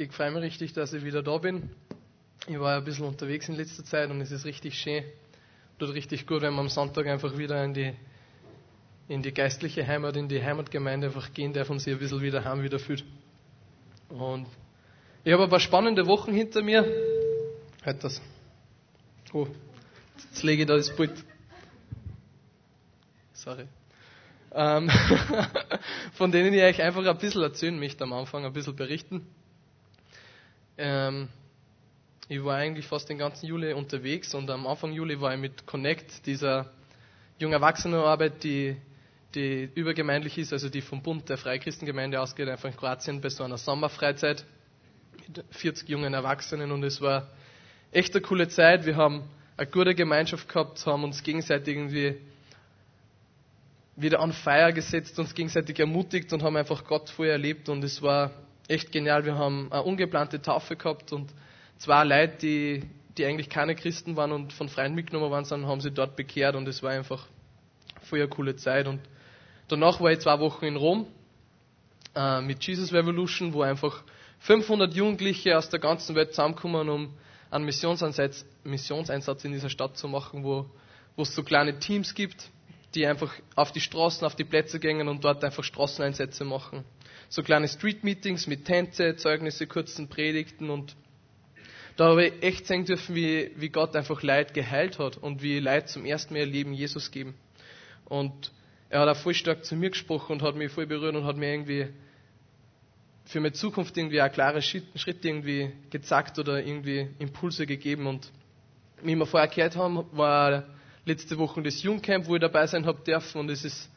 Ich freue mich richtig, dass ich wieder da bin. Ich war ein bisschen unterwegs in letzter Zeit und es ist richtig schön. Tut richtig gut, wenn man am Sonntag einfach wieder in die, in die geistliche Heimat, in die Heimatgemeinde einfach gehen darf und sich ein bisschen wieder heim wieder fühlt. Und ich habe ein paar spannende Wochen hinter mir. Halt das. Oh, jetzt lege ich da das Pult. Sorry. Ähm, von denen ich euch einfach ein bisschen erzählen möchte am Anfang, ein bisschen berichten. Ähm, ich war eigentlich fast den ganzen Juli unterwegs und am Anfang Juli war ich mit Connect, dieser jungen Erwachsenenarbeit, die, die übergemeindlich ist, also die vom Bund der Freikristengemeinde ausgeht, einfach in Kroatien bei so einer Sommerfreizeit mit 40 jungen Erwachsenen und es war echt eine coole Zeit. Wir haben eine gute Gemeinschaft gehabt, haben uns gegenseitig irgendwie wieder an Feier gesetzt, uns gegenseitig ermutigt und haben einfach Gott vorher erlebt und es war echt genial. Wir haben eine ungeplante Taufe gehabt und zwei Leute, die, die eigentlich keine Christen waren und von Freunden mitgenommen waren, sondern haben sie dort bekehrt und es war einfach voll eine coole Zeit. Und danach war ich zwei Wochen in Rom äh, mit Jesus Revolution, wo einfach 500 Jugendliche aus der ganzen Welt zusammenkommen, um einen Missionseinsatz, Missionseinsatz in dieser Stadt zu machen, wo, wo es so kleine Teams gibt, die einfach auf die Straßen, auf die Plätze gehen und dort einfach Straßeneinsätze machen. So kleine Street-Meetings mit Tänze, Zeugnisse, kurzen Predigten und da habe ich echt sehen dürfen, wie, wie Gott einfach Leid geheilt hat und wie Leid zum ersten Mal ihr Leben Jesus geben. Und er hat auch voll stark zu mir gesprochen und hat mich voll berührt und hat mir irgendwie für meine Zukunft irgendwie auch klare Schritte irgendwie gezeigt oder irgendwie Impulse gegeben. Und wie wir vorher gehört haben, war letzte Woche das Jungcamp, wo ich dabei sein habe dürfen und es ist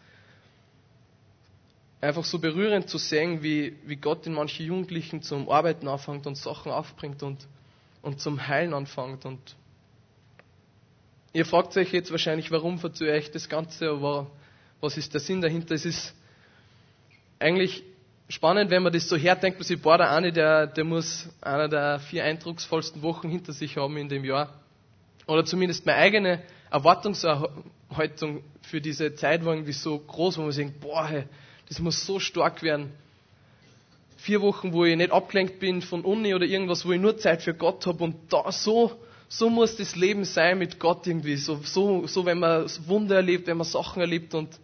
einfach so berührend zu sehen, wie, wie Gott in manche Jugendlichen zum Arbeiten anfängt und Sachen aufbringt und, und zum Heilen anfängt. Und ihr fragt euch jetzt wahrscheinlich, warum verzögere ich das Ganze, aber was ist der Sinn dahinter? Es ist eigentlich spannend, wenn man das so herdenkt, man sich, boah, der eine, der, der muss einer der vier eindrucksvollsten Wochen hinter sich haben in dem Jahr. Oder zumindest meine eigene Erwartungshaltung für diese Zeit war irgendwie so groß, wo man denkt, boah, hey, das muss so stark werden. Vier Wochen, wo ich nicht abgelenkt bin von Uni oder irgendwas, wo ich nur Zeit für Gott habe und da so, so muss das Leben sein mit Gott irgendwie. So, so, so wenn man Wunder erlebt, wenn man Sachen erlebt und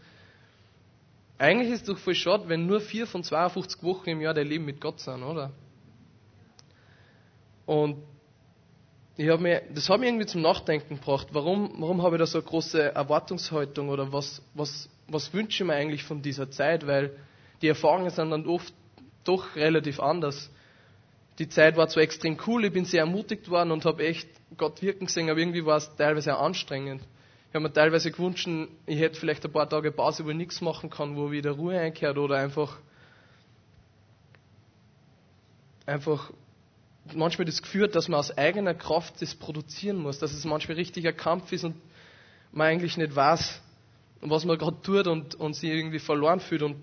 eigentlich ist es doch voll schade, wenn nur vier von 52 Wochen im Jahr dein Leben mit Gott sind, oder? Und ich hab mir, das hat mich irgendwie zum Nachdenken gebracht. Warum, warum habe ich da so eine große Erwartungshaltung oder was, was, was wünsche ich mir eigentlich von dieser Zeit? Weil die Erfahrungen sind dann oft doch relativ anders. Die Zeit war zwar extrem cool, ich bin sehr ermutigt worden und habe echt Gott wirken gesehen, aber irgendwie war es teilweise auch anstrengend. Ich habe mir teilweise gewünscht, ich hätte vielleicht ein paar Tage Pause, wo ich nichts machen kann, wo wieder Ruhe einkehrt oder einfach, einfach manchmal das Gefühl, dass man aus eigener Kraft das produzieren muss, dass es manchmal richtig ein Kampf ist und man eigentlich nicht weiß, was man gerade tut und, und sich irgendwie verloren fühlt. Und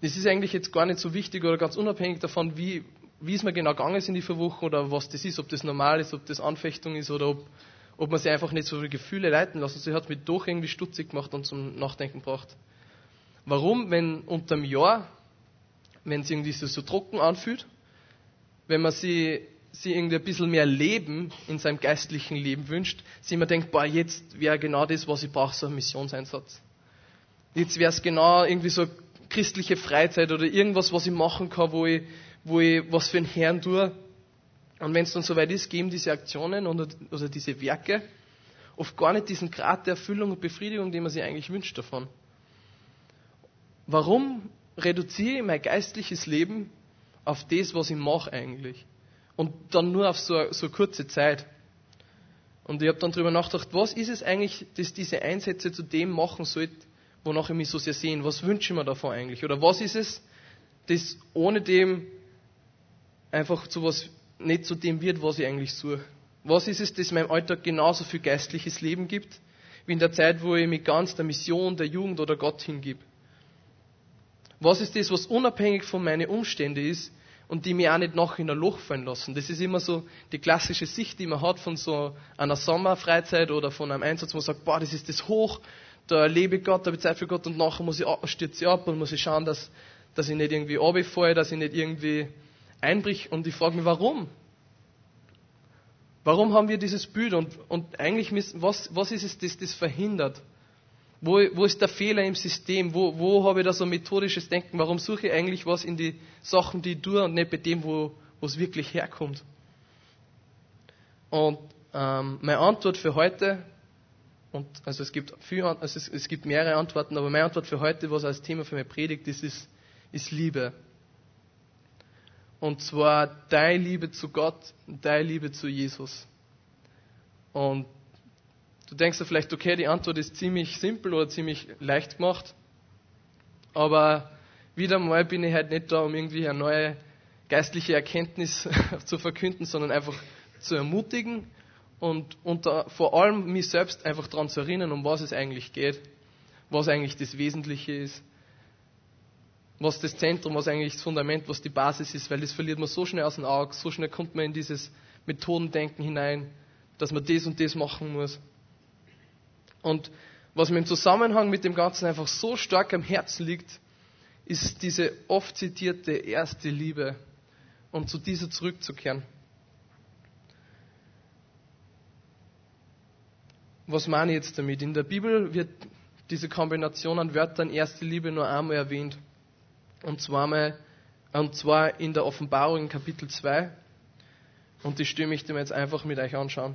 das ist eigentlich jetzt gar nicht so wichtig oder ganz unabhängig davon, wie, wie es mir genau gegangen ist in die vier Wochen oder was das ist, ob das normal ist, ob das Anfechtung ist oder ob, ob man sich einfach nicht so viele Gefühle leiten lässt. Sie hat mich doch irgendwie stutzig gemacht und zum Nachdenken gebracht. Warum, wenn unterm Jahr, wenn es irgendwie so, so trocken anfühlt, wenn man sie, sie irgendwie ein bisschen mehr Leben in seinem geistlichen Leben wünscht, sie immer denkt, boah, jetzt wäre genau das, was ich brauche, so ein Missionseinsatz. Jetzt wäre es genau irgendwie so christliche Freizeit oder irgendwas, was ich machen kann, wo ich, wo ich was für den Herrn tue. Und wenn es dann soweit ist, geben diese Aktionen oder, oder diese Werke oft gar nicht diesen Grad der Erfüllung und Befriedigung, den man sich eigentlich wünscht davon. Warum reduziere ich mein geistliches Leben auf das, was ich mache eigentlich. Und dann nur auf so, so kurze Zeit. Und ich habe dann darüber nachgedacht, was ist es eigentlich, dass diese Einsätze zu dem machen sollte, wonach ich mich so sehr sehen? Was wünsche ich mir davon eigentlich? Oder was ist es, das ohne dem einfach zu was nicht zu dem wird, was ich eigentlich suche? Was ist es, das meinem Alltag genauso viel geistliches Leben gibt, wie in der Zeit, wo ich mich ganz der Mission, der Jugend oder Gott hingib? Was ist das, was unabhängig von meinen Umständen ist und die mir auch nicht noch in ein Loch fallen lassen? Das ist immer so die klassische Sicht, die man hat von so einer Sommerfreizeit oder von einem Einsatz, wo man sagt, boah, das ist das Hoch, da erlebe ich Gott, da habe ich Zeit für Gott und nachher muss ich, stürze ich ab und muss ich schauen, dass, dass ich nicht irgendwie runterfalle, dass ich nicht irgendwie einbricht und ich frage mich, warum? Warum haben wir dieses Bild und, und eigentlich, müssen, was, was ist es, das das verhindert? Wo, wo ist der Fehler im System? Wo, wo habe ich da so methodisches Denken? Warum suche ich eigentlich was in die Sachen, die ich tue und nicht bei dem, wo, es wirklich herkommt? Und ähm, meine Antwort für heute, und also es gibt viel, also es, es, gibt mehrere Antworten, aber meine Antwort für heute, was als Thema für meine Predigt ist, ist, ist Liebe. Und zwar deine Liebe zu Gott, deine Liebe zu Jesus. Und du denkst dir vielleicht, okay, die Antwort ist ziemlich simpel oder ziemlich leicht gemacht. Aber wieder mal bin ich halt nicht da, um irgendwie eine neue geistliche Erkenntnis zu verkünden, sondern einfach zu ermutigen und unter, vor allem mich selbst einfach daran zu erinnern, um was es eigentlich geht, was eigentlich das Wesentliche ist was das Zentrum, was eigentlich das Fundament, was die Basis ist, weil das verliert man so schnell aus dem Auge, so schnell kommt man in dieses Methodendenken hinein, dass man das und das machen muss. Und was mir im Zusammenhang mit dem Ganzen einfach so stark am Herzen liegt, ist diese oft zitierte erste Liebe und zu dieser zurückzukehren. Was meine ich jetzt damit? In der Bibel wird diese Kombination an Wörtern erste Liebe nur einmal erwähnt. Und zwar, und zwar in der Offenbarung in Kapitel 2. Und die Stimme ich dir jetzt einfach mit euch anschauen.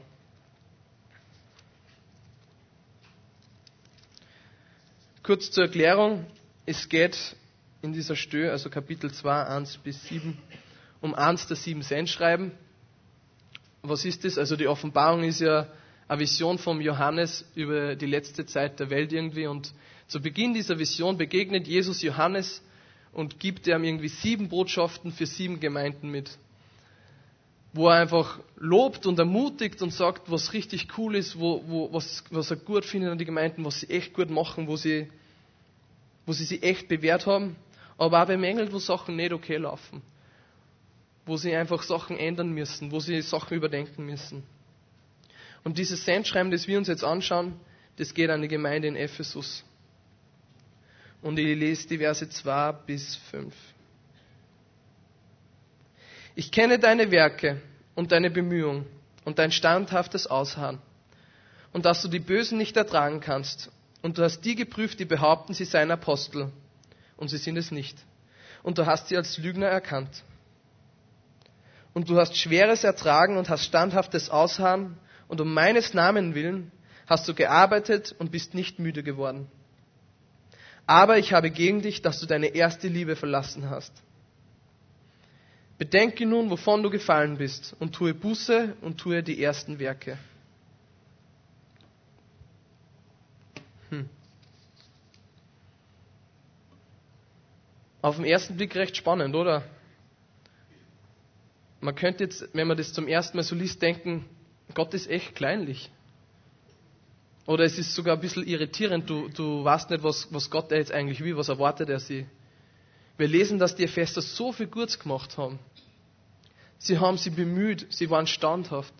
Kurz zur Erklärung. Es geht in dieser Stö, also Kapitel 2, 1 bis 7, um eins der sieben Sendschreiben. Was ist das? Also die Offenbarung ist ja eine Vision vom Johannes über die letzte Zeit der Welt irgendwie. Und zu Beginn dieser Vision begegnet Jesus Johannes und gibt ihm irgendwie sieben Botschaften für sieben Gemeinden mit. Wo er einfach lobt und ermutigt und sagt, was richtig cool ist, wo, wo, was, was er gut findet an die Gemeinden, was sie echt gut machen, wo sie, wo sie sich echt bewährt haben, aber auch bemängelt, wo Sachen nicht okay laufen. Wo sie einfach Sachen ändern müssen, wo sie Sachen überdenken müssen. Und dieses Sendschreiben, das wir uns jetzt anschauen, das geht an die Gemeinde in Ephesus. Und ich lese die Verse 2 bis 5. Ich kenne deine Werke und deine Bemühungen und dein standhaftes Ausharren und dass du die Bösen nicht ertragen kannst. Und du hast die geprüft, die behaupten, sie seien Apostel und sie sind es nicht. Und du hast sie als Lügner erkannt. Und du hast Schweres ertragen und hast standhaftes Ausharren und um meines Namen willen hast du gearbeitet und bist nicht müde geworden. Aber ich habe gegen dich, dass du deine erste Liebe verlassen hast. Bedenke nun, wovon du gefallen bist, und tue Buße und tue die ersten Werke. Auf den ersten Blick recht spannend, oder? Man könnte jetzt, wenn man das zum ersten Mal so liest, denken, Gott ist echt kleinlich. Oder es ist sogar ein bisschen irritierend, du, du weißt nicht, was, was Gott jetzt eigentlich will, was erwartet er sie. Wir lesen, dass die Epheser so viel Gutes gemacht haben. Sie haben sie bemüht, sie waren standhaft.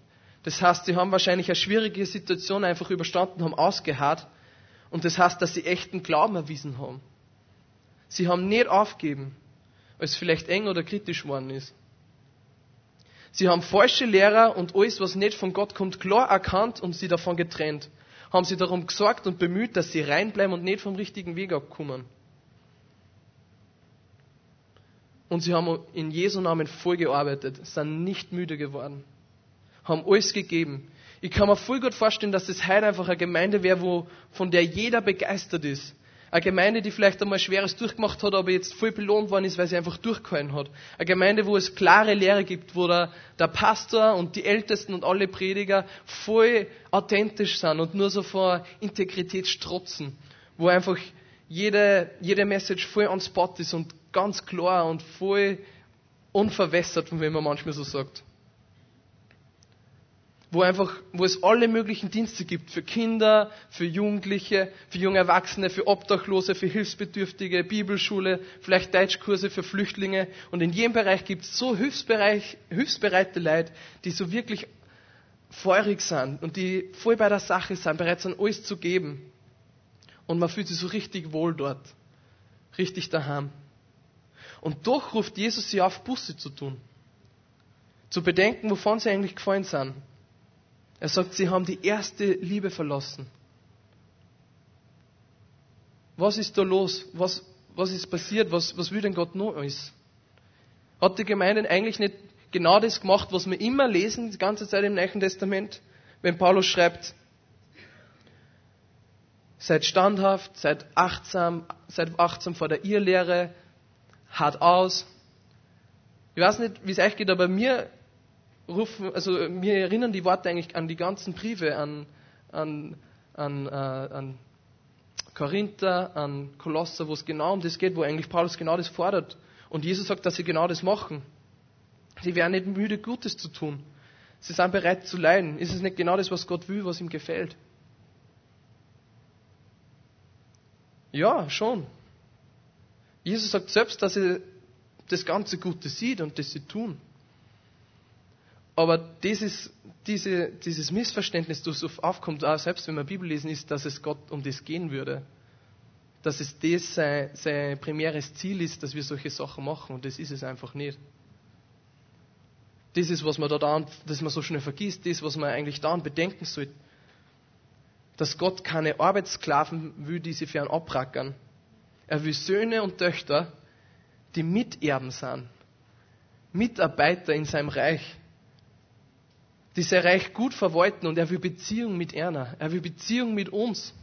Das heißt, sie haben wahrscheinlich eine schwierige Situation einfach überstanden, haben ausgeharrt. Und das heißt, dass sie echten Glauben erwiesen haben. Sie haben nicht aufgeben, als vielleicht eng oder kritisch worden ist. Sie haben falsche Lehrer und alles, was nicht von Gott kommt, klar erkannt und sie davon getrennt haben sie darum gesorgt und bemüht, dass sie reinbleiben und nicht vom richtigen Weg abkommen. Und sie haben in Jesu Namen voll gearbeitet, sind nicht müde geworden, haben alles gegeben. Ich kann mir voll gut vorstellen, dass das heute einfach eine Gemeinde wäre, wo, von der jeder begeistert ist. Eine Gemeinde, die vielleicht einmal Schweres durchgemacht hat, aber jetzt voll belohnt worden ist, weil sie einfach durchgehalten hat. Eine Gemeinde, wo es klare Lehre gibt, wo der, der Pastor und die Ältesten und alle Prediger voll authentisch sind und nur so vor Integrität strotzen. Wo einfach jede, jede Message voll on spot ist und ganz klar und voll unverwässert, wenn man manchmal so sagt wo einfach, wo es alle möglichen Dienste gibt für Kinder, für Jugendliche, für junge Erwachsene, für Obdachlose, für Hilfsbedürftige, Bibelschule, vielleicht Deutschkurse für Flüchtlinge. Und in jedem Bereich gibt es so hilfsbereite Leute, die so wirklich feurig sind und die voll bei der Sache sind, bereit sind, alles zu geben. Und man fühlt sich so richtig wohl dort, richtig daheim. Und doch ruft Jesus sie auf, Busse zu tun. zu bedenken, wovon sie eigentlich gefallen sind. Er sagt, sie haben die erste Liebe verlassen. Was ist da los? Was, was ist passiert? Was, was will denn Gott noch alles? Hat die Gemeinde eigentlich nicht genau das gemacht, was wir immer lesen, die ganze Zeit im Neuen Testament, wenn Paulus schreibt, seid standhaft, seid achtsam, seid achtsam vor der Irrlehre, hart aus. Ich weiß nicht, wie es euch geht, aber mir rufen, also mir erinnern die Worte eigentlich an die ganzen Briefe, an, an, an, äh, an Korinther, an Kolosser, wo es genau um das geht, wo eigentlich Paulus genau das fordert. Und Jesus sagt, dass sie genau das machen. Sie wären nicht müde, Gutes zu tun. Sie sind bereit zu leiden. Ist es nicht genau das, was Gott will, was ihm gefällt? Ja, schon. Jesus sagt selbst, dass er das ganze Gute sieht und das sie tun. Aber dieses, diese, dieses Missverständnis, das aufkommt, auch selbst wenn wir Bibel lesen, ist, dass es Gott um das gehen würde. Dass es das sein, sein primäres Ziel ist, dass wir solche Sachen machen. Und das ist es einfach nicht. Das ist, was man da, da dass man so schnell vergisst, das, was man eigentlich da bedenken sollte. Dass Gott keine Arbeitssklaven will, die sie für ihn abrackern. Er will Söhne und Töchter, die Miterben sind. Mitarbeiter in seinem Reich die Reich gut verwalten und er will Beziehung mit Erna. Er will Beziehung mit uns.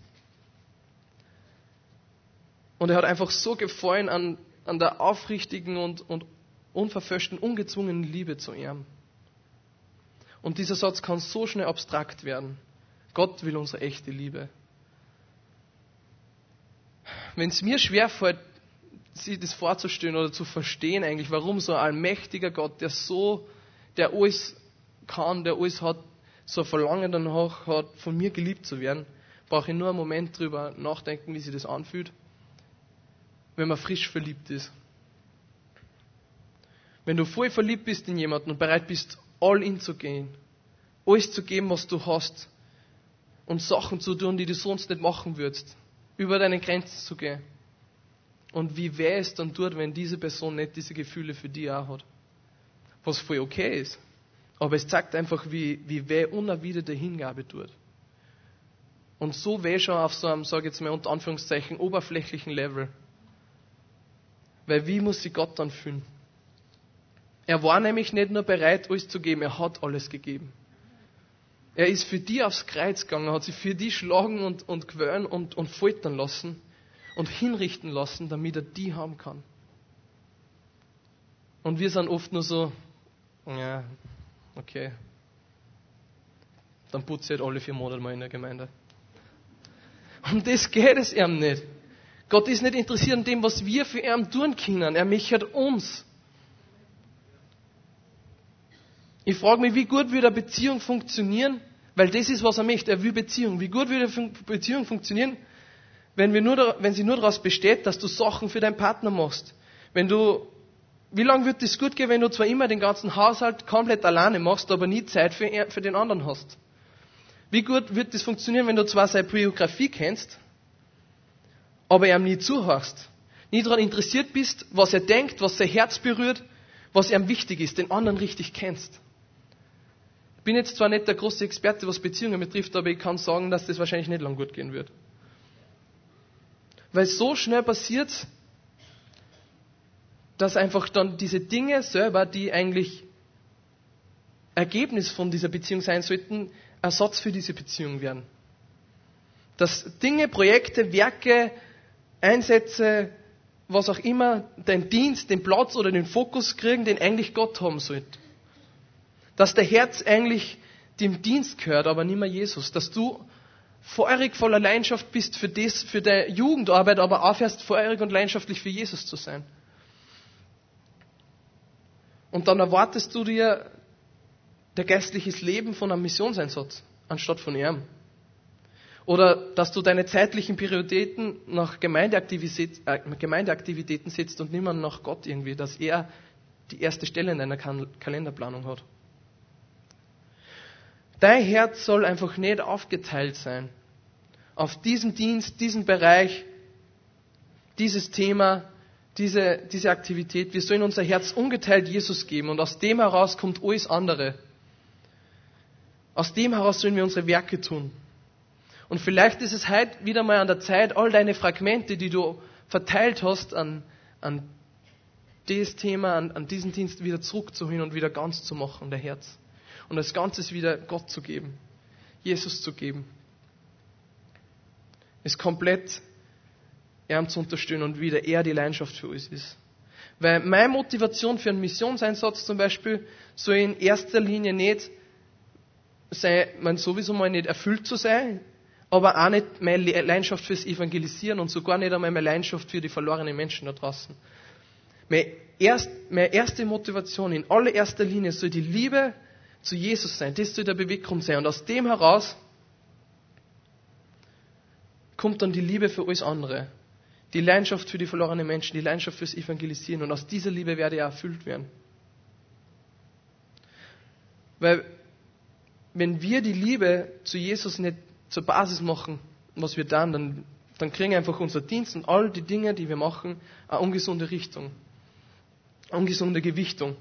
Und er hat einfach so gefallen an, an der aufrichtigen und, und unverfälschten, ungezwungenen Liebe zu ihm. Und dieser Satz kann so schnell abstrakt werden. Gott will unsere echte Liebe. Wenn es mir schwerfällt, sich das vorzustellen oder zu verstehen eigentlich, warum so ein allmächtiger Gott, der so, der alles kann, der alles hat, so ein Verlangen danach hat, von mir geliebt zu werden, brauche ich nur einen Moment drüber nachdenken, wie sich das anfühlt, wenn man frisch verliebt ist. Wenn du voll verliebt bist in jemanden und bereit bist, all in zu gehen, alles zu geben, was du hast, und Sachen zu tun, die du sonst nicht machen würdest, über deine Grenzen zu gehen. Und wie weh es dann tut, wenn diese Person nicht diese Gefühle für dich auch hat. Was voll okay ist. Aber es zeigt einfach, wie, wie weh unerwiderte Hingabe tut. Und so weh schon auf so einem, sage ich jetzt mal unter Anführungszeichen, oberflächlichen Level. Weil wie muss sich Gott dann fühlen? Er war nämlich nicht nur bereit, alles zu geben, er hat alles gegeben. Er ist für die aufs Kreuz gegangen, hat sich für die schlagen und, und quälen und, und foltern lassen und hinrichten lassen, damit er die haben kann. Und wir sind oft nur so, ja, okay, dann putze ich halt alle vier Monate mal in der Gemeinde. Um das geht es ihm nicht. Gott ist nicht interessiert an dem, was wir für ihn tun können. Er möchte uns. Ich frage mich, wie gut würde eine Beziehung funktionieren, weil das ist, was er möchte. Er will Beziehung. Wie gut würde eine Beziehung funktionieren, wenn, wir nur, wenn sie nur daraus besteht, dass du Sachen für deinen Partner machst. Wenn du wie lange wird es gut gehen, wenn du zwar immer den ganzen Haushalt komplett alleine machst, aber nie Zeit für, für den anderen hast? Wie gut wird das funktionieren, wenn du zwar seine Biografie kennst, aber ihm nie zuhörst? Nie daran interessiert bist, was er denkt, was sein Herz berührt, was ihm wichtig ist, den anderen richtig kennst. Ich bin jetzt zwar nicht der große Experte, was Beziehungen betrifft, aber ich kann sagen, dass das wahrscheinlich nicht lang gut gehen wird. Weil so schnell passiert, dass einfach dann diese Dinge selber, die eigentlich Ergebnis von dieser Beziehung sein sollten, Ersatz für diese Beziehung werden. Dass Dinge, Projekte, Werke, Einsätze, was auch immer, den Dienst, den Platz oder den Fokus kriegen, den eigentlich Gott haben sollte. Dass der Herz eigentlich dem Dienst gehört, aber nicht mehr Jesus. Dass du feurig voller Leidenschaft bist für das, für deine Jugendarbeit, aber aufhörst feurig und leidenschaftlich für Jesus zu sein. Und dann erwartest du dir der geistliches Leben von einem Missionseinsatz anstatt von ihm. Oder dass du deine zeitlichen Prioritäten nach äh, Gemeindeaktivitäten setzt und niemand nach Gott irgendwie, dass er die erste Stelle in deiner Kalenderplanung hat. Dein Herz soll einfach nicht aufgeteilt sein auf diesen Dienst, diesen Bereich, dieses Thema, diese, diese Aktivität. Wir sollen unser Herz ungeteilt Jesus geben und aus dem heraus kommt alles andere. Aus dem heraus sollen wir unsere Werke tun. Und vielleicht ist es heute wieder mal an der Zeit, all deine Fragmente, die du verteilt hast an, an das Thema, an, an diesen Dienst wieder zurückzuholen und wieder ganz zu machen, der Herz. Und das Ganze wieder Gott zu geben, Jesus zu geben. Es komplett ihm zu unterstützen und wieder er die Leidenschaft für uns ist. Weil meine Motivation für einen Missionseinsatz zum Beispiel soll in erster Linie nicht sein, man sowieso mal nicht erfüllt zu sein, aber auch nicht meine Leidenschaft fürs Evangelisieren und sogar nicht einmal meine Leidenschaft für die verlorenen Menschen da draußen. Meine, erst, meine erste Motivation in allererster Linie soll die Liebe zu Jesus sein. Das soll der Beweggrund sein. Und aus dem heraus kommt dann die Liebe für alles andere. Die Leidenschaft für die verlorenen Menschen, die Leidenschaft fürs Evangelisieren. Und aus dieser Liebe werde auch erfüllt werden. Weil, wenn wir die Liebe zu Jesus nicht zur Basis machen, was wir dann, dann, dann kriegen einfach unser Dienst und all die Dinge, die wir machen, eine ungesunde Richtung. Eine ungesunde Gewichtung.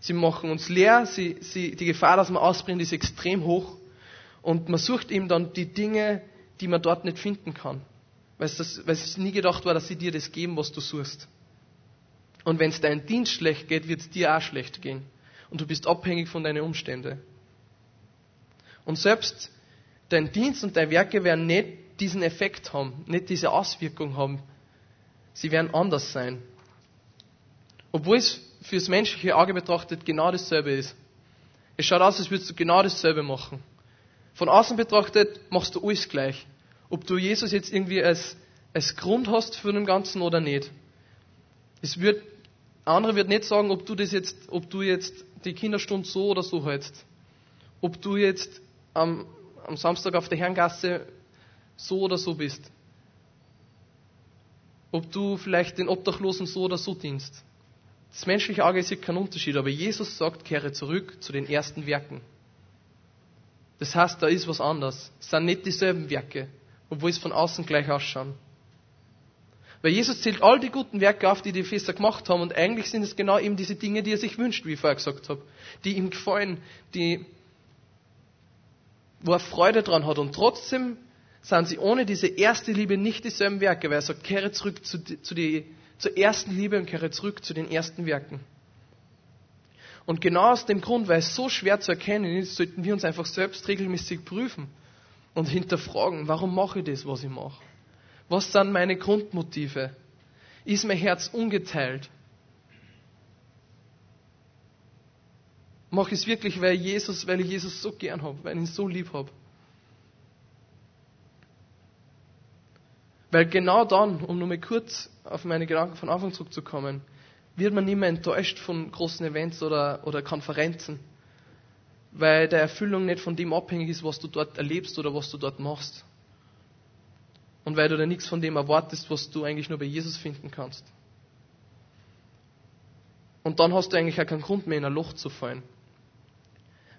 Sie machen uns leer, sie, sie, die Gefahr, dass man ausbrennt, ist extrem hoch. Und man sucht eben dann die Dinge, die man dort nicht finden kann. Weil es, nie gedacht war, dass sie dir das geben, was du suchst. Und wenn es deinem Dienst schlecht geht, wird es dir auch schlecht gehen. Und du bist abhängig von deinen Umständen. Und selbst dein Dienst und deine Werke werden nicht diesen Effekt haben, nicht diese Auswirkung haben. Sie werden anders sein. Obwohl es fürs menschliche Auge betrachtet genau dasselbe ist. Es schaut aus, als würdest du genau dasselbe machen. Von außen betrachtet machst du alles gleich. Ob du Jesus jetzt irgendwie als, als Grund hast für dem Ganzen oder nicht. Es wird, andere wird nicht sagen, ob du das jetzt, ob du jetzt die Kinderstunde so oder so hältst. Ob du jetzt am, am Samstag auf der Herrengasse so oder so bist. Ob du vielleicht den Obdachlosen so oder so dienst. Das menschliche Auge sieht keinen Unterschied, aber Jesus sagt, kehre zurück zu den ersten Werken. Das heißt, da ist was anderes. Es sind nicht dieselben Werke, obwohl es von außen gleich ausschauen. Weil Jesus zählt all die guten Werke auf, die die Epheser gemacht haben, und eigentlich sind es genau eben diese Dinge, die er sich wünscht, wie ich vorher gesagt habe, die ihm gefallen, die, wo er Freude dran hat. Und trotzdem sind sie ohne diese erste Liebe nicht dieselben Werke, weil er sagt, kehre zurück zu, zu die, zur ersten Liebe und kehre zurück zu den ersten Werken. Und genau aus dem Grund, weil es so schwer zu erkennen ist, sollten wir uns einfach selbst regelmäßig prüfen und hinterfragen, warum mache ich das, was ich mache? Was sind meine Grundmotive? Ist mein Herz ungeteilt? Mache ich es wirklich, weil, Jesus, weil ich Jesus so gern habe, weil ich ihn so lieb habe? Weil genau dann, um nur mal kurz auf meine Gedanken von Anfang zurückzukommen, wird man nicht mehr enttäuscht von großen Events oder, oder Konferenzen, weil der Erfüllung nicht von dem abhängig ist, was du dort erlebst oder was du dort machst. Und weil du da nichts von dem erwartest, was du eigentlich nur bei Jesus finden kannst. Und dann hast du eigentlich auch keinen Grund mehr in ein Loch zu fallen.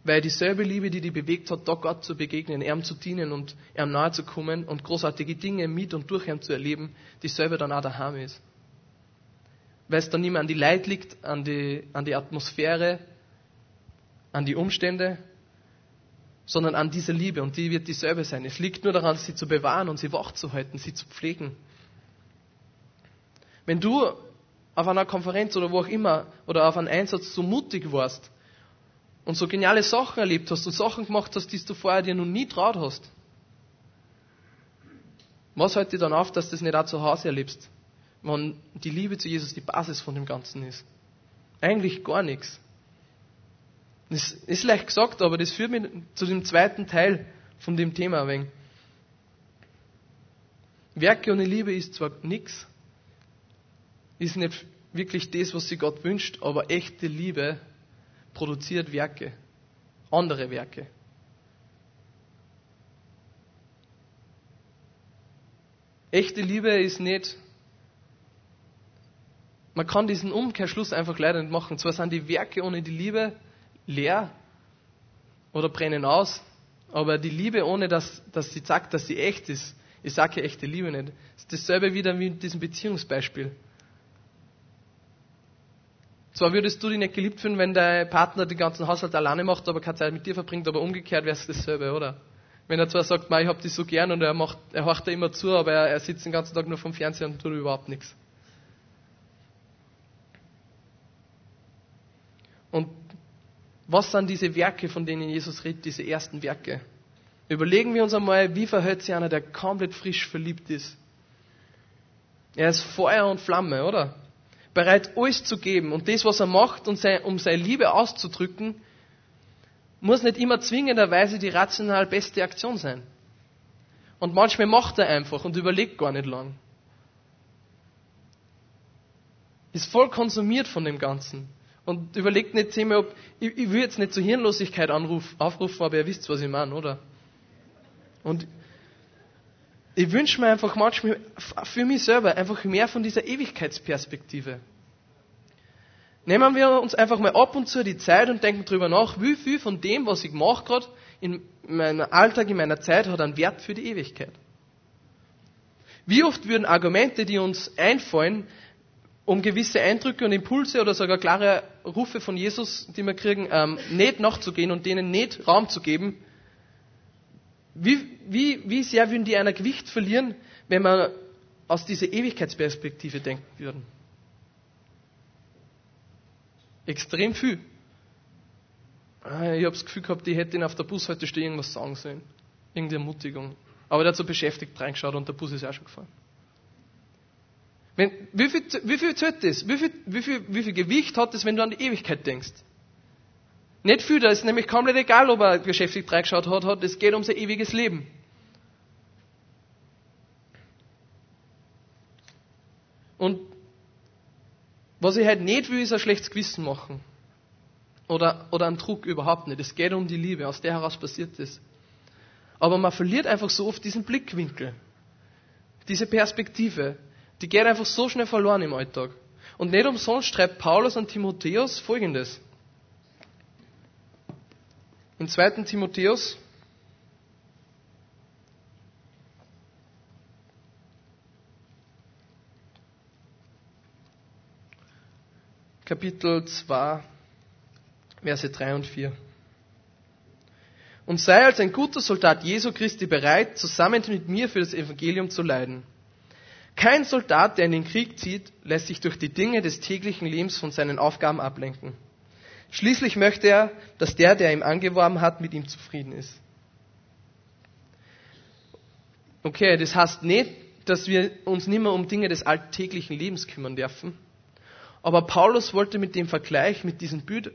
Weil dieselbe Liebe, die dich bewegt hat, da Gott zu begegnen, ihm zu dienen und ihm nahe zu kommen und großartige Dinge mit und durch ihn zu erleben, dieselbe dann auch daheim ist. Weil es dann nicht mehr an die Leid liegt, an die, an die Atmosphäre, an die Umstände, sondern an dieser Liebe und die wird dieselbe sein. Es liegt nur daran, sie zu bewahren und sie wach zu halten, sie zu pflegen. Wenn du auf einer Konferenz oder wo auch immer oder auf einem Einsatz so mutig warst, und so geniale Sachen erlebt hast und Sachen gemacht hast, die du vorher dir noch nie traut hast. Was hält dir dann auf, dass du das nicht auch zu Hause erlebst? Wenn die Liebe zu Jesus die Basis von dem Ganzen ist. Eigentlich gar nichts. Das ist leicht gesagt, aber das führt mich zu dem zweiten Teil von dem Thema ein wenig. Werke ohne Liebe ist zwar nichts, ist nicht wirklich das, was sich Gott wünscht, aber echte Liebe produziert Werke, andere Werke. Echte Liebe ist nicht, man kann diesen Umkehrschluss einfach leider nicht machen. Zwar sind die Werke ohne die Liebe leer oder brennen aus, aber die Liebe ohne, dass, dass sie sagt, dass sie echt ist, ich sage ja echte Liebe nicht. Ist dasselbe wieder wie in diesem Beziehungsbeispiel. Zwar würdest du dich nicht geliebt fühlen, wenn dein Partner den ganzen Haushalt alleine macht, aber keine Zeit mit dir verbringt, aber umgekehrt wäre es dasselbe, oder? Wenn er zwar sagt, ich hab dich so gern und er macht, er horcht da immer zu, aber er, er sitzt den ganzen Tag nur vom Fernseher und tut überhaupt nichts. Und was sind diese Werke, von denen Jesus redet, diese ersten Werke? Überlegen wir uns einmal, wie verhält sich einer, der komplett frisch verliebt ist? Er ist Feuer und Flamme, oder? Bereit, alles zu geben. Und das, was er macht, um seine Liebe auszudrücken, muss nicht immer zwingenderweise die rational beste Aktion sein. Und manchmal macht er einfach und überlegt gar nicht lang. Ist voll konsumiert von dem Ganzen und überlegt nicht zehnmal, ob, ich, ich will jetzt nicht zur Hirnlosigkeit anruf, aufrufen, aber ihr wisst, was ich meine, oder? Und ich wünsche mir einfach manchmal für mich selber einfach mehr von dieser Ewigkeitsperspektive. Nehmen wir uns einfach mal ab und zu die Zeit und denken darüber nach, wie viel von dem, was ich mache gerade in meinem Alltag, in meiner Zeit, hat einen Wert für die Ewigkeit. Wie oft würden Argumente, die uns einfallen, um gewisse Eindrücke und Impulse oder sogar klare Rufe von Jesus, die wir kriegen, ähm, nicht nachzugehen und denen nicht Raum zu geben, wie, wie, wie sehr würden die einer Gewicht verlieren, wenn wir aus dieser Ewigkeitsperspektive denken würden? Extrem viel. Ah, ich habe das Gefühl gehabt, ich hätte ihn auf der Bushaltestelle irgendwas sagen sollen. Irgendeine Ermutigung. Aber der hat so beschäftigt reingeschaut und der Bus ist auch schon gefahren. Wenn, wie, viel, wie viel zählt das? Wie viel, wie, viel, wie viel Gewicht hat das, wenn du an die Ewigkeit denkst? Nicht viel, da ist nämlich komplett egal, ob er geschäftlich reingeschaut hat, hat, es geht um sein ewiges Leben. Und was ich halt nicht will, ist ein schlechtes Gewissen machen. Oder, oder einen Druck überhaupt nicht. Es geht um die Liebe, aus der heraus passiert ist. Aber man verliert einfach so oft diesen Blickwinkel, diese Perspektive. Die geht einfach so schnell verloren im Alltag. Und nicht umsonst schreibt Paulus an Timotheus folgendes. In 2. Timotheus Kapitel 2, Verse 3 und 4. Und sei als ein guter Soldat Jesu Christi bereit, zusammen mit mir für das Evangelium zu leiden kein Soldat, der in den Krieg zieht, lässt sich durch die Dinge des täglichen Lebens von seinen Aufgaben ablenken. Schließlich möchte er, dass der, der ihm angeworben hat, mit ihm zufrieden ist. Okay, das heißt nicht, dass wir uns nicht mehr um Dinge des alltäglichen Lebens kümmern dürfen. Aber Paulus wollte mit dem Vergleich, mit diesem Bild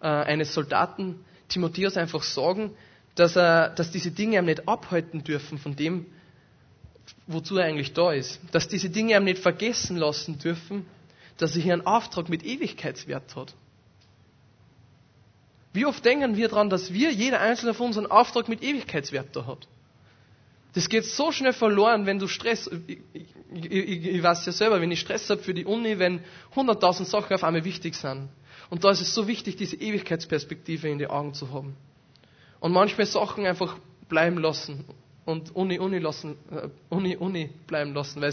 äh, eines Soldaten Timotheus einfach sagen, dass, er, dass diese Dinge ihm nicht abhalten dürfen von dem, wozu er eigentlich da ist. Dass diese Dinge ihm nicht vergessen lassen dürfen, dass er hier einen Auftrag mit Ewigkeitswert hat. Wie oft denken wir daran, dass wir, jeder einzelne von uns, einen Auftrag mit Ewigkeitswert da hat? Das geht so schnell verloren, wenn du Stress, ich, ich, ich, ich weiß ja selber, wenn ich Stress habe für die Uni, wenn hunderttausend Sachen auf einmal wichtig sind. Und da ist es so wichtig, diese Ewigkeitsperspektive in die Augen zu haben. Und manchmal Sachen einfach bleiben lassen und Uni, Uni, lassen, äh, Uni, Uni bleiben lassen, weil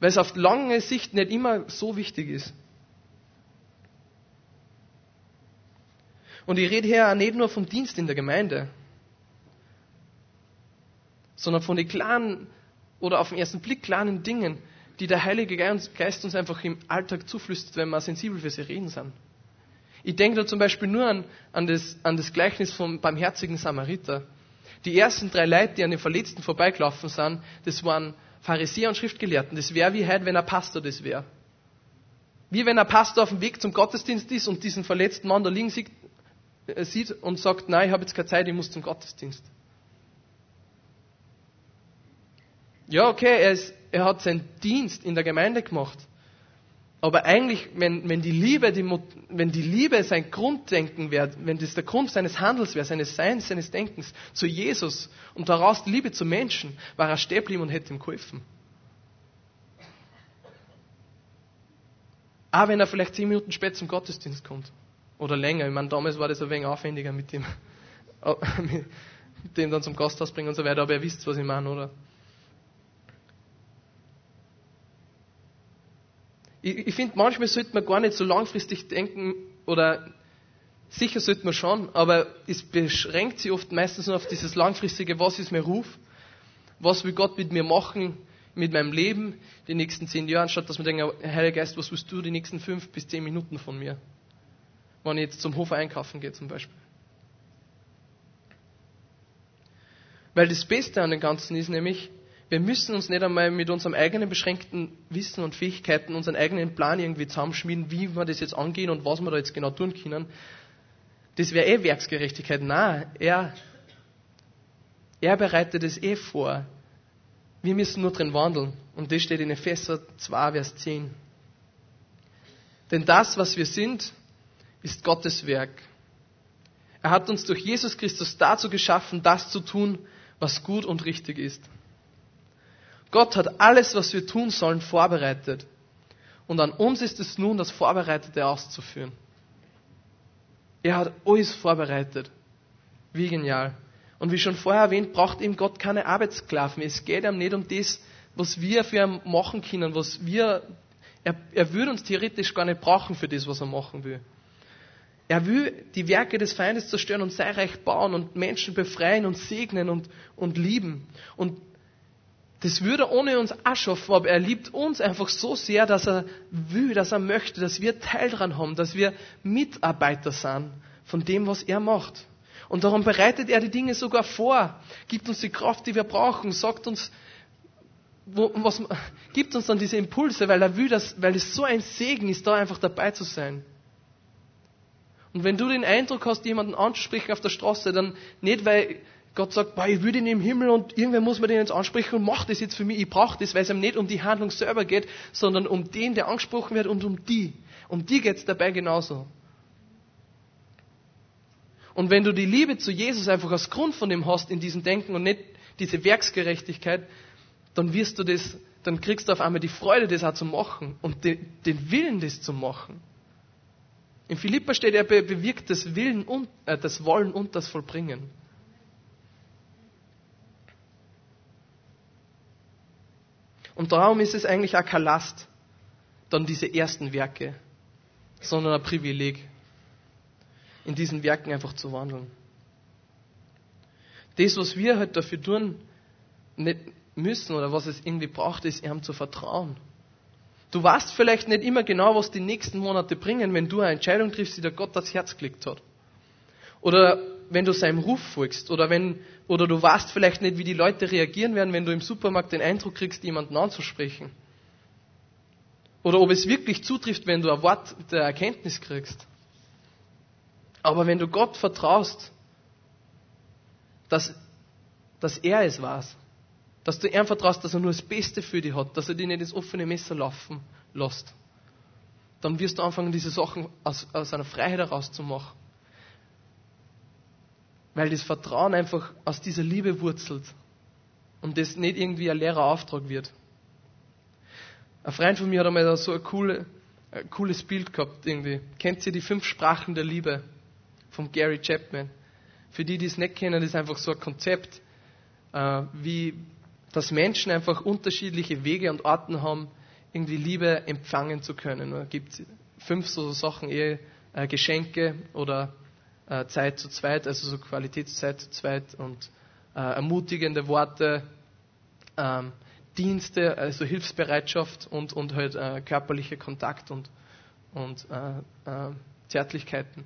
es, auf lange Sicht nicht immer so wichtig ist. Und ich rede hier auch nicht nur vom Dienst in der Gemeinde, sondern von den kleinen oder auf den ersten Blick kleinen Dingen, die der Heilige Geist uns einfach im Alltag zuflüstert, wenn wir sensibel für sie reden sind. Ich denke da zum Beispiel nur an, an, das, an das Gleichnis vom barmherzigen Samariter. Die ersten drei Leute, die an den Verletzten vorbeigelaufen sind, das waren Pharisäer und Schriftgelehrten. Das wäre wie heute, wenn ein Pastor das wäre. Wie wenn ein Pastor auf dem Weg zum Gottesdienst ist und diesen verletzten Mann da liegen sieht, äh, sieht und sagt, nein, ich habe jetzt keine Zeit, ich muss zum Gottesdienst. Ja, okay, er, ist, er hat seinen Dienst in der Gemeinde gemacht. Aber eigentlich, wenn, wenn, die Liebe, die, wenn die Liebe sein Grunddenken wäre, wenn das der Grund seines Handels wäre, seines Seins, seines Denkens zu Jesus und daraus die Liebe zu Menschen, war er stehen und hätte ihm geholfen. Auch wenn er vielleicht zehn Minuten spät zum Gottesdienst kommt. Oder länger. Ich meine, damals war das ein wenig aufwendiger mit dem, mit dem dann zum Gasthaus bringen und so weiter. Aber ihr wisst, was ich meine, oder? Ich, ich finde, manchmal sollte man gar nicht so langfristig denken oder sicher sollte man schon, aber es beschränkt sich oft meistens nur auf dieses langfristige, was ist mein Ruf, was will Gott mit mir machen, mit meinem Leben, die nächsten zehn Jahre, anstatt dass man denkt, Heiliger Geist, was willst du die nächsten fünf bis zehn Minuten von mir? Wenn ich jetzt zum Hof einkaufen gehe zum Beispiel. Weil das Beste an dem Ganzen ist nämlich, wir müssen uns nicht einmal mit unserem eigenen beschränkten Wissen und Fähigkeiten unseren eigenen Plan irgendwie zusammenschmieden, wie wir das jetzt angehen und was wir da jetzt genau tun können. Das wäre eh Werksgerechtigkeit. Nein, er, er bereitet es eh vor. Wir müssen nur drin wandeln. Und das steht in Epheser 2, Vers 10. Denn das, was wir sind, ist Gottes Werk. Er hat uns durch Jesus Christus dazu geschaffen, das zu tun, was gut und richtig ist. Gott hat alles, was wir tun sollen, vorbereitet. Und an uns ist es nun, das Vorbereitete auszuführen. Er hat alles vorbereitet. Wie genial. Und wie schon vorher erwähnt, braucht ihm Gott keine Arbeitssklaven. Es geht ihm nicht um das, was wir für ihn machen können, was wir, er, er würde uns theoretisch gar nicht brauchen für das, was er machen will. Er will die Werke des Feindes zerstören und sein Reich bauen und Menschen befreien und segnen und, und lieben. Und das würde er ohne uns auch schaffen, aber er liebt uns einfach so sehr, dass er will, dass er möchte, dass wir Teil daran haben, dass wir Mitarbeiter sind von dem, was er macht. Und darum bereitet er die Dinge sogar vor, gibt uns die Kraft, die wir brauchen, sagt uns, wo, was, gibt uns dann diese Impulse, weil er will, dass, weil es so ein Segen ist, da einfach dabei zu sein. Und wenn du den Eindruck hast, jemanden anzusprechen auf der Straße, dann nicht, weil Gott sagt, boah, ich will ihn im Himmel und irgendwer muss man den jetzt ansprechen und macht das jetzt für mich. Ich brauche das, weil es ihm nicht um die Handlung selber geht, sondern um den, der angesprochen wird und um die. Um die geht es dabei genauso. Und wenn du die Liebe zu Jesus einfach als Grund von dem hast in diesem Denken und nicht diese Werksgerechtigkeit, dann wirst du das, dann kriegst du auf einmal die Freude, das auch zu machen und den, den Willen, das zu machen. In Philippa steht, er bewirkt das Willen und äh, das Wollen und das Vollbringen. Und darum ist es eigentlich auch kein Last, dann diese ersten Werke, sondern ein Privileg in diesen Werken einfach zu wandeln. Das, was wir halt dafür tun, nicht müssen oder was es irgendwie braucht, ist, ihm zu vertrauen. Du weißt vielleicht nicht immer genau, was die nächsten Monate bringen, wenn du eine Entscheidung triffst, die der Gott ans Herz gelegt hat. Oder wenn du seinem Ruf folgst. Oder wenn, oder du weißt vielleicht nicht, wie die Leute reagieren werden, wenn du im Supermarkt den Eindruck kriegst, jemanden anzusprechen. Oder ob es wirklich zutrifft, wenn du ein Wort der Erkenntnis kriegst. Aber wenn du Gott vertraust, dass, dass er es war, dass du ihm vertraust, dass er nur das Beste für dich hat, dass er dich nicht ins offene Messer laufen lässt, dann wirst du anfangen, diese Sachen aus, aus einer Freiheit heraus zu machen. Weil das Vertrauen einfach aus dieser Liebe wurzelt und das nicht irgendwie ein leerer Auftrag wird. Ein Freund von mir hat einmal so ein, coole, ein cooles Bild gehabt irgendwie. Kennt ihr die fünf Sprachen der Liebe? von Gary Chapman. Für die, die es nicht kennen, ist einfach so ein Konzept, äh, wie dass Menschen einfach unterschiedliche Wege und Arten haben, irgendwie Liebe empfangen zu können. Da gibt fünf so Sachen, eher äh, Geschenke oder äh, Zeit zu zweit, also so Qualitätszeit zu zweit und äh, ermutigende Worte, ähm, Dienste, also Hilfsbereitschaft und, und halt äh, körperlicher Kontakt und, und äh, Zärtlichkeiten.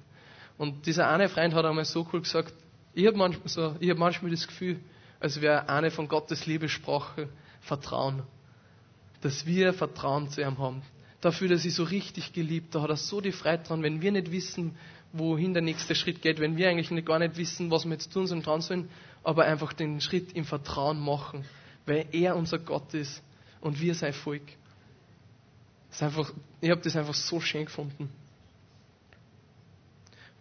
Und dieser eine Freund hat einmal so cool gesagt, ich habe manchmal, so, hab manchmal das Gefühl, als wäre eine von Gottes Liebessprache Vertrauen. Dass wir Vertrauen zu ihm haben. Dafür, dass ich so richtig geliebt, da hat er so die Freude dran, wenn wir nicht wissen, wohin der nächste Schritt geht, wenn wir eigentlich gar nicht wissen, was wir jetzt tun sollen, dran sollen, aber einfach den Schritt im Vertrauen machen, weil er unser Gott ist und wir sein Volk. Das ist einfach, ich habe das einfach so schön gefunden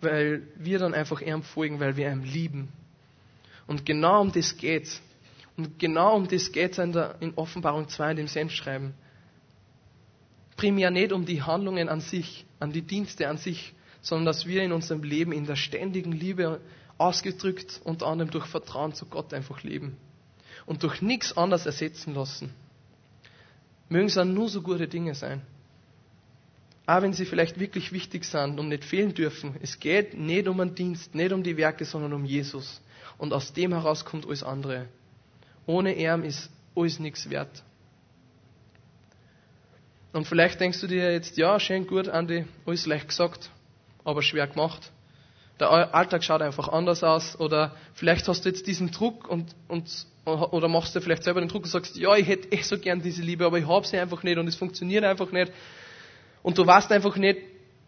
weil wir dann einfach ihm folgen, weil wir ihm lieben. Und genau um das geht's. Und genau um das geht's in, der, in Offenbarung 2 in dem Sendschreiben. Primär nicht um die Handlungen an sich, an die Dienste an sich, sondern dass wir in unserem Leben in der ständigen Liebe ausgedrückt unter anderem durch Vertrauen zu Gott einfach leben. Und durch nichts anderes ersetzen lassen. Mögen es dann nur so gute Dinge sein. auch wenn sie vielleicht wirklich wichtig sind und nicht fehlen dürfen, es geht nicht um einen Dienst, nicht um die Werke, sondern um Jesus. Und aus dem heraus kommt alles andere. Ohne ihn ist alles nichts wert. Und vielleicht denkst du dir jetzt, ja, schön gut, Andi, alles leicht gesagt, aber schwer gemacht. Der Alltag schaut einfach anders aus. Oder vielleicht hast du jetzt diesen Druck und, und oder machst du vielleicht selber den Druck und sagst, ja, ich hätte eh so gern diese Liebe, aber ich habe sie einfach nicht und es funktioniert einfach nicht. Und du weißt einfach nicht,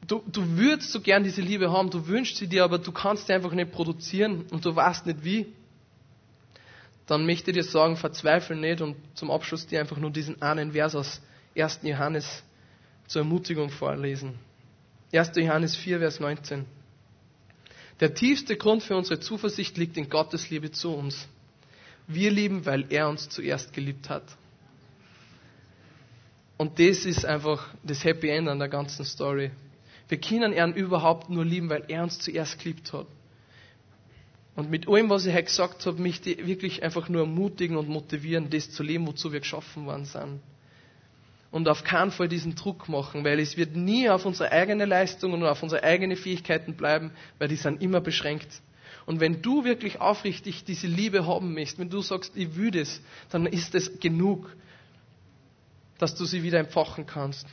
du, du würdest so gern diese Liebe haben, du wünschst sie dir, aber du kannst sie einfach nicht produzieren und du weißt nicht wie. Dann möchte ich dir sagen, verzweifle nicht und zum Abschluss dir einfach nur diesen einen Vers aus 1. Johannes zur Ermutigung vorlesen. 1. Johannes 4, Vers 19. Der tiefste Grund für unsere Zuversicht liegt in Gottes Liebe zu uns. Wir lieben, weil er uns zuerst geliebt hat. Und das ist einfach das Happy End an der ganzen Story. Wir können ihn überhaupt nur lieben, weil er uns zuerst geliebt hat. Und mit allem, was ich heute gesagt habe, möchte ich wirklich einfach nur ermutigen und motivieren, das zu leben, wozu wir geschaffen worden sind. Und auf keinen Fall diesen Druck machen, weil es wird nie auf unsere eigene Leistung und auf unsere eigenen Fähigkeiten bleiben, weil die sind immer beschränkt. Und wenn du wirklich aufrichtig diese Liebe haben möchtest, wenn du sagst, ich will das, dann ist es genug, dass du sie wieder empfachen kannst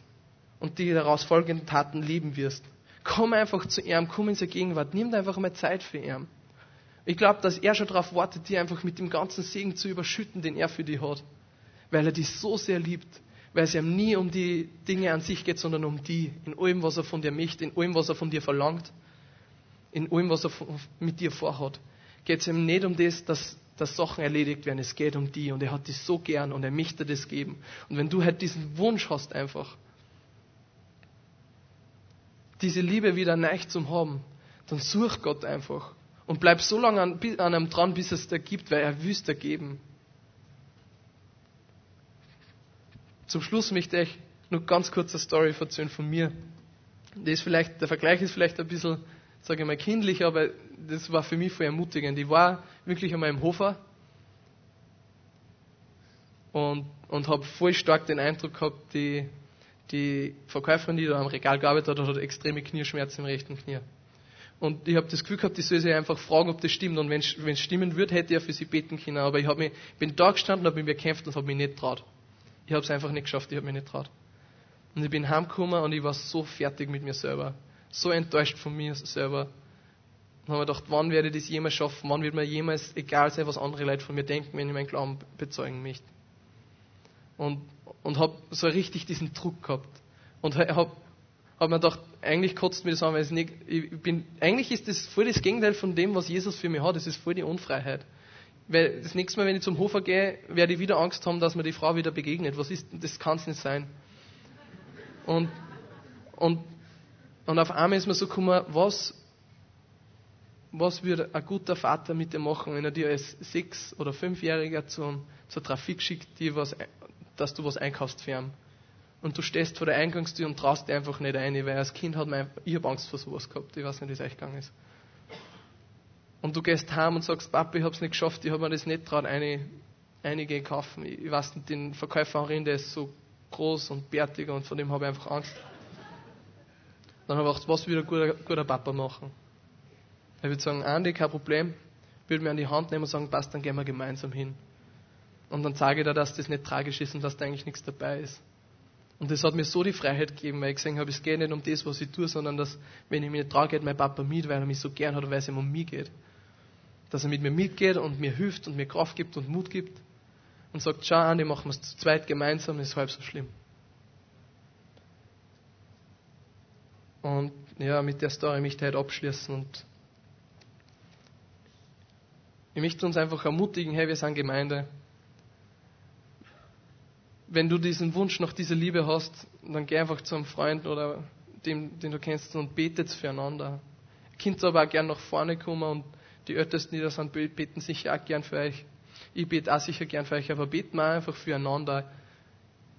und die daraus folgenden Taten lieben wirst. Komm einfach zu ihm, komm in seine Gegenwart, nimm einfach mal Zeit für ihn. Ich glaube, dass er schon darauf wartet, dir einfach mit dem ganzen Segen zu überschütten, den er für dich hat. Weil er dich so sehr liebt. Weil es ihm nie um die Dinge an sich geht, sondern um die. In allem, was er von dir möchte, in allem, was er von dir verlangt in allem, was er mit dir vorhat, geht es ihm nicht um das, dass, dass Sachen erledigt werden. Es geht um die und er hat dich so gern und er möchte das geben. Und wenn du halt diesen Wunsch hast, einfach diese Liebe wieder neu zu haben, dann such Gott einfach und bleib so lange an, an einem dran, bis es dir gibt, weil er dir geben. Zum Schluss möchte ich nur ganz kurz eine Story erzählen von mir. Das vielleicht, der Vergleich ist vielleicht ein bisschen sage ich mal, kindlich, aber das war für mich voll ermutigend. Ich war wirklich einmal im Hofer und, und habe voll stark den Eindruck gehabt, die, die Verkäuferin, die da am Regal gearbeitet hat, hat extreme Knieschmerzen im rechten Knie. Und ich habe das Gefühl gehabt, ich soll sie einfach fragen, ob das stimmt. Und wenn es stimmen würde, hätte ich ja für sie beten können. Aber ich mich, bin da gestanden, habe mit mir gekämpft und habe mich nicht traut. Ich habe es einfach nicht geschafft, ich habe mich nicht traut. Und ich bin heimgekommen und ich war so fertig mit mir selber so enttäuscht von mir selber. Und habe mir gedacht, wann werde ich das jemals schaffen? Wann wird mir jemals egal sein, was andere Leute von mir denken, wenn ich meinen Glauben bezeugen möchte? Und, und habe so richtig diesen Druck gehabt. Und habe hab mir gedacht, eigentlich kotzt mir das an, weil ich nicht, ich bin, eigentlich ist das voll das Gegenteil von dem, was Jesus für mich hat. Das ist voll die Unfreiheit. Weil das nächste Mal, wenn ich zum Hofer gehe, werde ich wieder Angst haben, dass mir die Frau wieder begegnet. Was ist, das kann es nicht sein. Und, und und auf einmal ist mir so gekommen, was, was würde ein guter Vater mit dir machen, wenn er dir als Sechs- oder Fünfjähriger zum, zur Trafik schickt, die was, dass du was einkaufst für ihn. Und du stehst vor der Eingangstür und traust dir einfach nicht ein, weil als Kind hat man, ich habe Angst vor sowas gehabt, ich weiß nicht, wie es euch gegangen ist. Und du gehst heim und sagst, Papa, ich habe es nicht geschafft, ich habe mir das nicht traut, eine, einige kaufen. Ich weiß nicht, den Verkäufer der ist so groß und bärtig und von dem habe ich einfach Angst. Dann habe ich gedacht, was würde ein guter, guter Papa machen? Ich würde sagen, Andi, kein Problem. Würde mir an die Hand nehmen und sagen, passt, dann gehen wir gemeinsam hin. Und dann sage ich dir, dass das nicht tragisch ist und dass da eigentlich nichts dabei ist. Und das hat mir so die Freiheit gegeben, weil ich gesehen habe, es geht nicht um das, was ich tue, sondern dass, wenn ich mich nicht traue, geht mein Papa mit, weil er mich so gern hat und weil es ihm um mich geht. Dass er mit mir mitgeht und mir hilft und mir Kraft gibt und Mut gibt und sagt, schau, Andi, machen wir es zu zweit gemeinsam, ist halb so schlimm. Und ja, mit der Story möchte ich heute abschließen und ich möchte uns einfach ermutigen, hey, wir sind Gemeinde. Wenn du diesen Wunsch nach dieser Liebe hast, dann geh einfach zu einem Freund oder dem, den du kennst und betet füreinander. Könnt aber auch gern nach vorne kommen und die Ältesten, die da sind, beten sicher auch gern für euch. Ich bete auch sicher gern für euch, aber beten wir einfach füreinander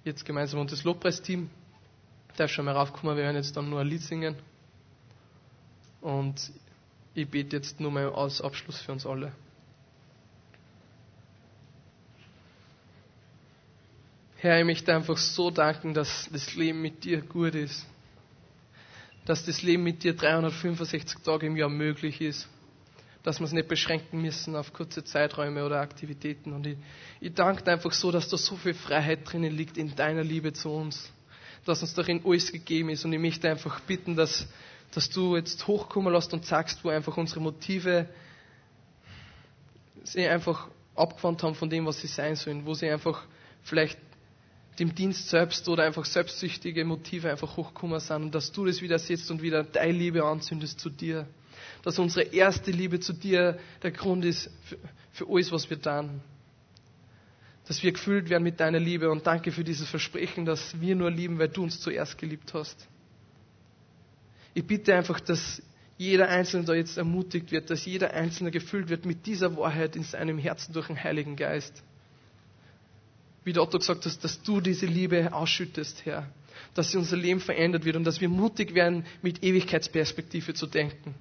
jetzt gemeinsam. Und das Lobpreisteam, darf schon mal raufkommen, wir werden jetzt dann nur ein Lied singen. Und ich bete jetzt nur mal als Abschluss für uns alle. Herr, ich möchte einfach so danken, dass das Leben mit dir gut ist. dass das Leben mit dir 365 Tage im Jahr möglich ist. Dass wir es nicht beschränken müssen auf kurze Zeiträume oder Aktivitäten. Und ich, ich danke dir einfach so, dass da so viel Freiheit drinnen liegt in deiner Liebe zu uns. Dass uns darin alles gegeben ist. Und ich möchte einfach bitten, dass, dass du jetzt hochkommen lässt und sagst, wo einfach unsere Motive sie einfach abgewandt haben von dem, was sie sein sollen. Wo sie einfach vielleicht dem Dienst selbst oder einfach selbstsüchtige Motive einfach hochkommen sind und dass du das wieder setzt und wieder deine Liebe anzündest zu dir. Dass unsere erste Liebe zu dir der Grund ist für, für alles, was wir tun. Dass wir gefüllt werden mit deiner Liebe und danke für dieses Versprechen, dass wir nur lieben, weil du uns zuerst geliebt hast. Ich bitte einfach, dass jeder Einzelne da jetzt ermutigt wird, dass jeder Einzelne gefüllt wird mit dieser Wahrheit in seinem Herzen durch den Heiligen Geist wie der Otto gesagt hast, dass du diese Liebe ausschüttest, Herr. Dass sie unser Leben verändert wird und dass wir mutig werden, mit Ewigkeitsperspektive zu denken.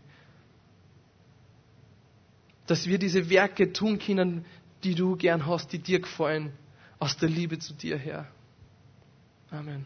Dass wir diese Werke tun können, die du gern hast, die dir gefallen, aus der Liebe zu dir, Herr. Amen.